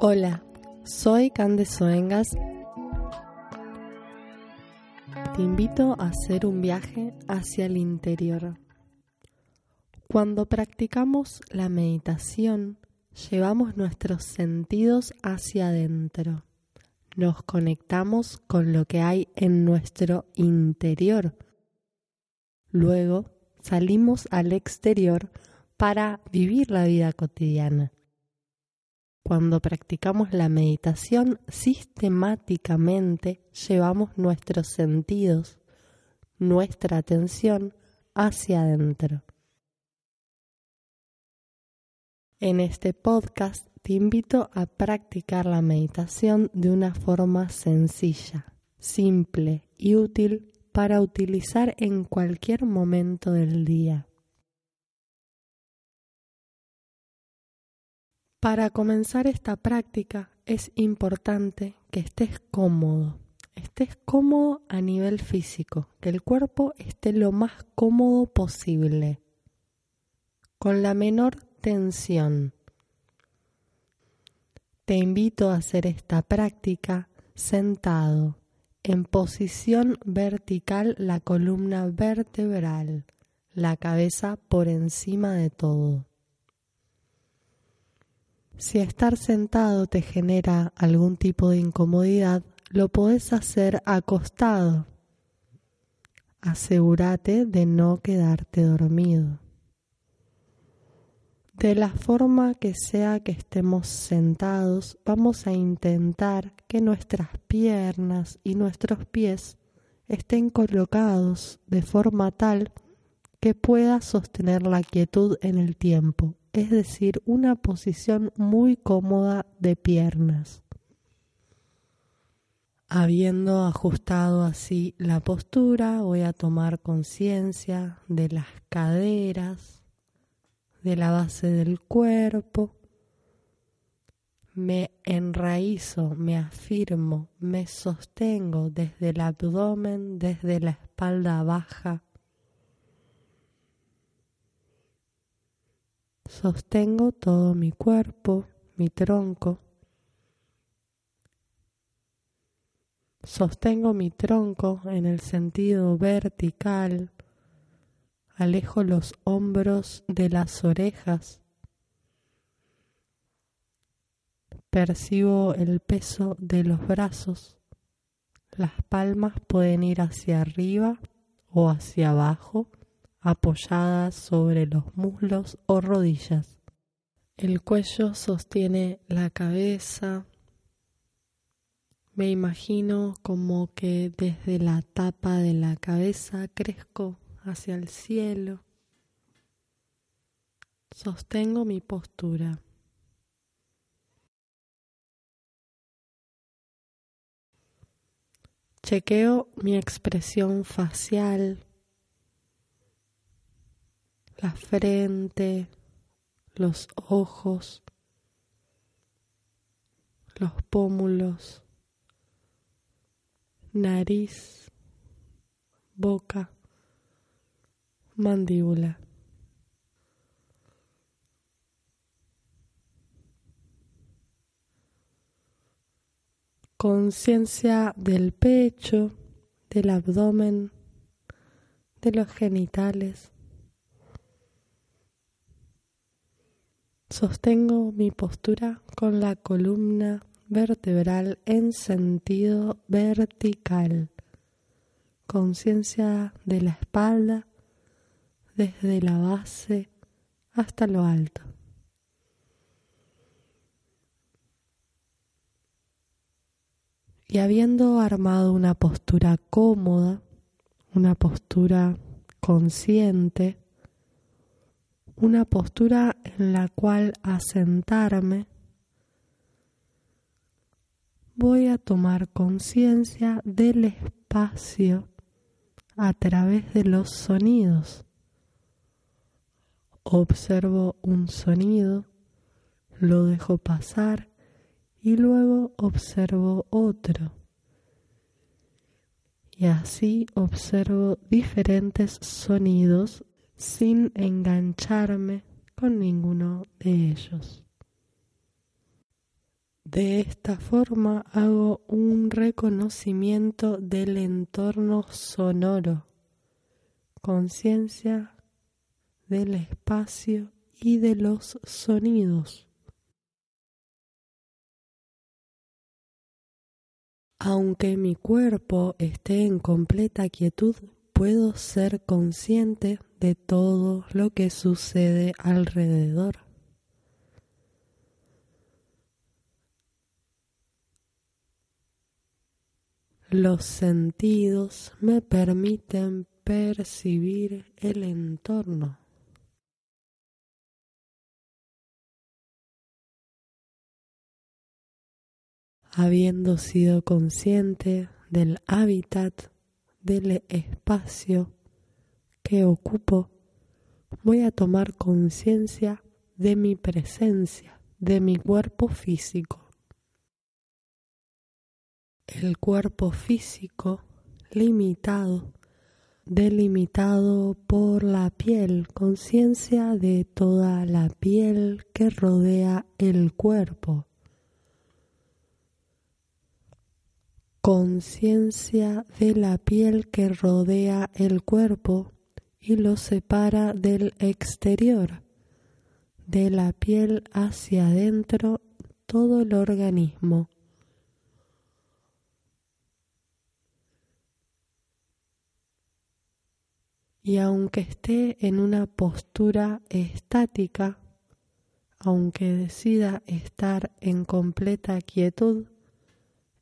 Hola, soy Candes Oengas. Te invito a hacer un viaje hacia el interior. Cuando practicamos la meditación, llevamos nuestros sentidos hacia adentro. Nos conectamos con lo que hay en nuestro interior. Luego salimos al exterior para vivir la vida cotidiana. Cuando practicamos la meditación, sistemáticamente llevamos nuestros sentidos, nuestra atención hacia adentro. En este podcast te invito a practicar la meditación de una forma sencilla, simple y útil para utilizar en cualquier momento del día. Para comenzar esta práctica es importante que estés cómodo, estés cómodo a nivel físico, que el cuerpo esté lo más cómodo posible, con la menor tensión. Te invito a hacer esta práctica sentado, en posición vertical, la columna vertebral, la cabeza por encima de todo. Si estar sentado te genera algún tipo de incomodidad, lo podés hacer acostado. Asegúrate de no quedarte dormido. De la forma que sea que estemos sentados, vamos a intentar que nuestras piernas y nuestros pies estén colocados de forma tal que pueda sostener la quietud en el tiempo es decir, una posición muy cómoda de piernas. Habiendo ajustado así la postura, voy a tomar conciencia de las caderas, de la base del cuerpo. Me enraizo, me afirmo, me sostengo desde el abdomen, desde la espalda baja Sostengo todo mi cuerpo, mi tronco. Sostengo mi tronco en el sentido vertical. Alejo los hombros de las orejas. Percibo el peso de los brazos. Las palmas pueden ir hacia arriba o hacia abajo apoyadas sobre los muslos o rodillas. El cuello sostiene la cabeza. Me imagino como que desde la tapa de la cabeza crezco hacia el cielo. Sostengo mi postura. Chequeo mi expresión facial la frente, los ojos, los pómulos, nariz, boca, mandíbula. Conciencia del pecho, del abdomen, de los genitales. Sostengo mi postura con la columna vertebral en sentido vertical. Conciencia de la espalda desde la base hasta lo alto. Y habiendo armado una postura cómoda, una postura consciente, una postura en la cual asentarme, voy a tomar conciencia del espacio a través de los sonidos. Observo un sonido, lo dejo pasar y luego observo otro. Y así observo diferentes sonidos sin engancharme con ninguno de ellos. De esta forma hago un reconocimiento del entorno sonoro, conciencia del espacio y de los sonidos. Aunque mi cuerpo esté en completa quietud, puedo ser consciente de todo lo que sucede alrededor. Los sentidos me permiten percibir el entorno. Habiendo sido consciente del hábitat, del espacio que ocupo, voy a tomar conciencia de mi presencia, de mi cuerpo físico. El cuerpo físico limitado, delimitado por la piel, conciencia de toda la piel que rodea el cuerpo, conciencia de la piel que rodea el cuerpo y lo separa del exterior, de la piel hacia adentro todo el organismo y aunque esté en una postura estática, aunque decida estar en completa quietud,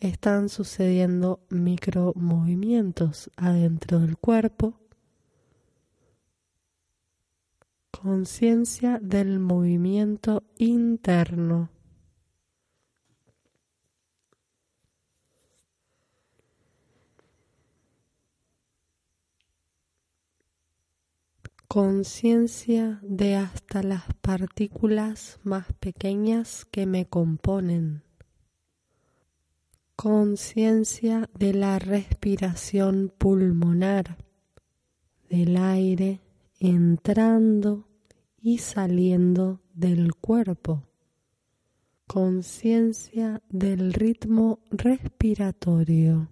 están sucediendo micromovimientos adentro del cuerpo. Conciencia del movimiento interno. conciencia de hasta las partículas más pequeñas que me componen, conciencia de la respiración pulmonar, del aire entrando y saliendo del cuerpo, conciencia del ritmo respiratorio.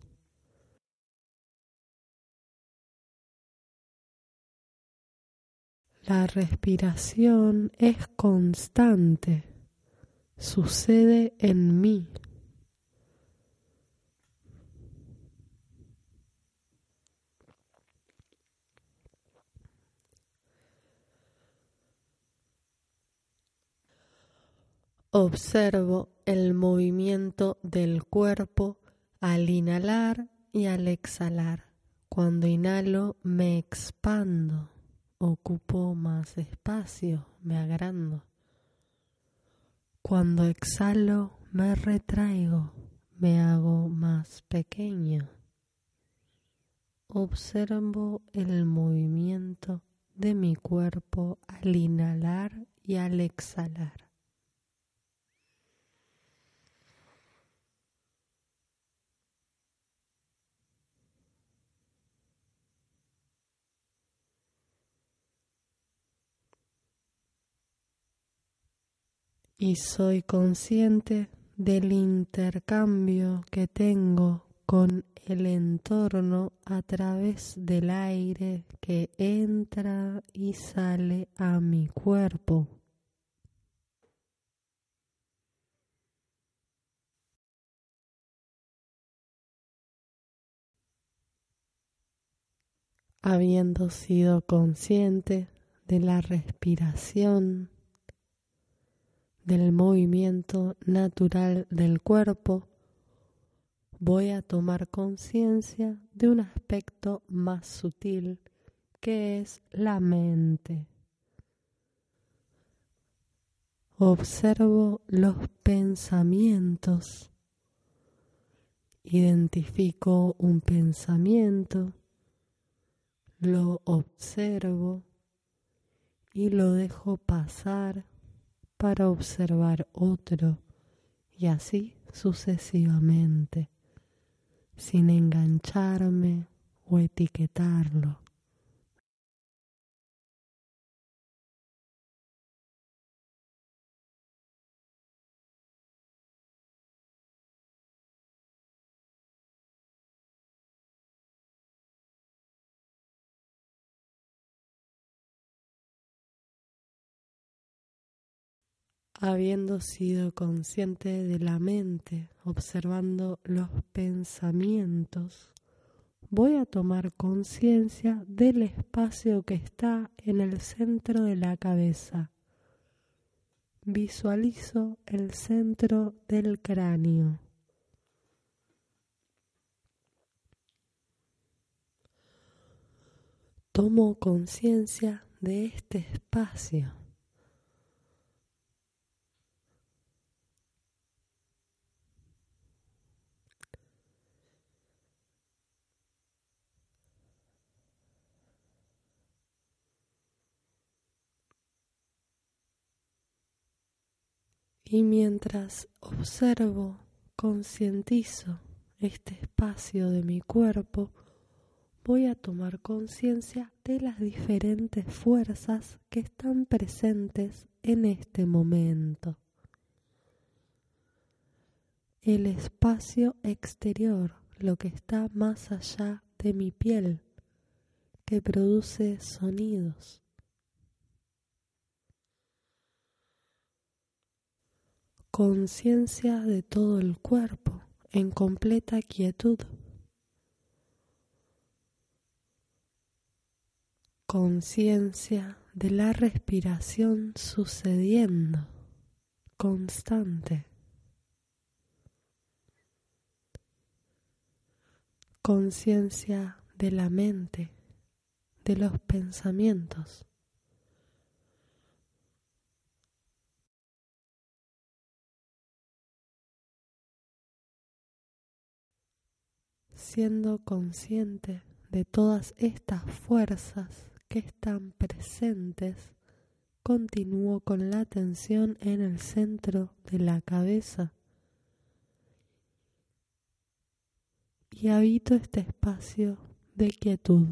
La respiración es constante, sucede en mí. Observo el movimiento del cuerpo al inhalar y al exhalar. Cuando inhalo me expando ocupo más espacio, me agrando. Cuando exhalo, me retraigo, me hago más pequeño. Observo el movimiento de mi cuerpo al inhalar y al exhalar. Y soy consciente del intercambio que tengo con el entorno a través del aire que entra y sale a mi cuerpo. Habiendo sido consciente de la respiración, del movimiento natural del cuerpo, voy a tomar conciencia de un aspecto más sutil que es la mente. Observo los pensamientos, identifico un pensamiento, lo observo y lo dejo pasar para observar otro y así sucesivamente, sin engancharme o etiquetarlo. Habiendo sido consciente de la mente, observando los pensamientos, voy a tomar conciencia del espacio que está en el centro de la cabeza. Visualizo el centro del cráneo. Tomo conciencia de este espacio. Y mientras observo, concientizo este espacio de mi cuerpo, voy a tomar conciencia de las diferentes fuerzas que están presentes en este momento. El espacio exterior, lo que está más allá de mi piel, que produce sonidos. Conciencia de todo el cuerpo en completa quietud. conciencia de la respiración sucediendo constante. Conciencia de la mente, de los pensamientos. Siendo consciente de todas estas fuerzas que están presentes, continúo con la atención en el centro de la cabeza y habito este espacio de quietud.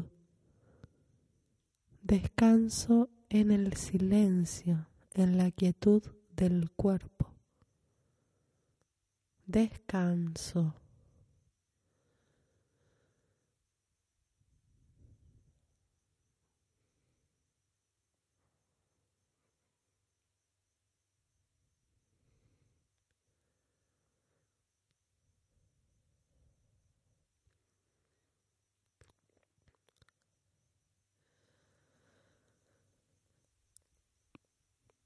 Descanso en el silencio, en la quietud del cuerpo. Descanso.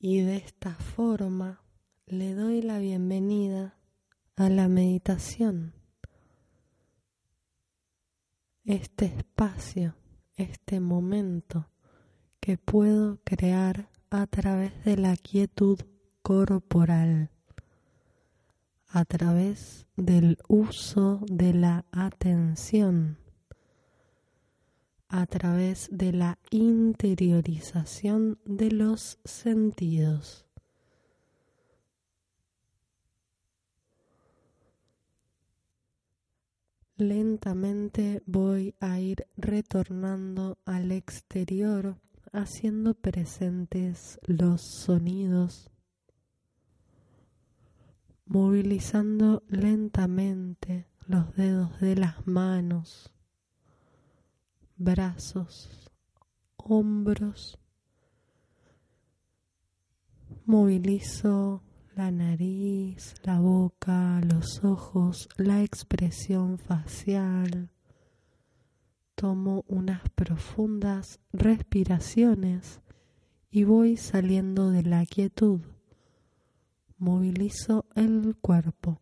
Y de esta forma le doy la bienvenida a la meditación. Este espacio, este momento que puedo crear a través de la quietud corporal, a través del uso de la atención a través de la interiorización de los sentidos. Lentamente voy a ir retornando al exterior haciendo presentes los sonidos, movilizando lentamente los dedos de las manos brazos, hombros. Movilizo la nariz, la boca, los ojos, la expresión facial. Tomo unas profundas respiraciones y voy saliendo de la quietud. Movilizo el cuerpo.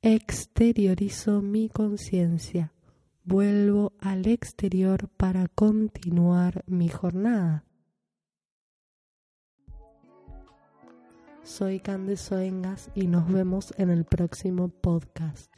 Exteriorizo mi conciencia vuelvo al exterior para continuar mi jornada. Soy Candice Engas y nos vemos en el próximo podcast.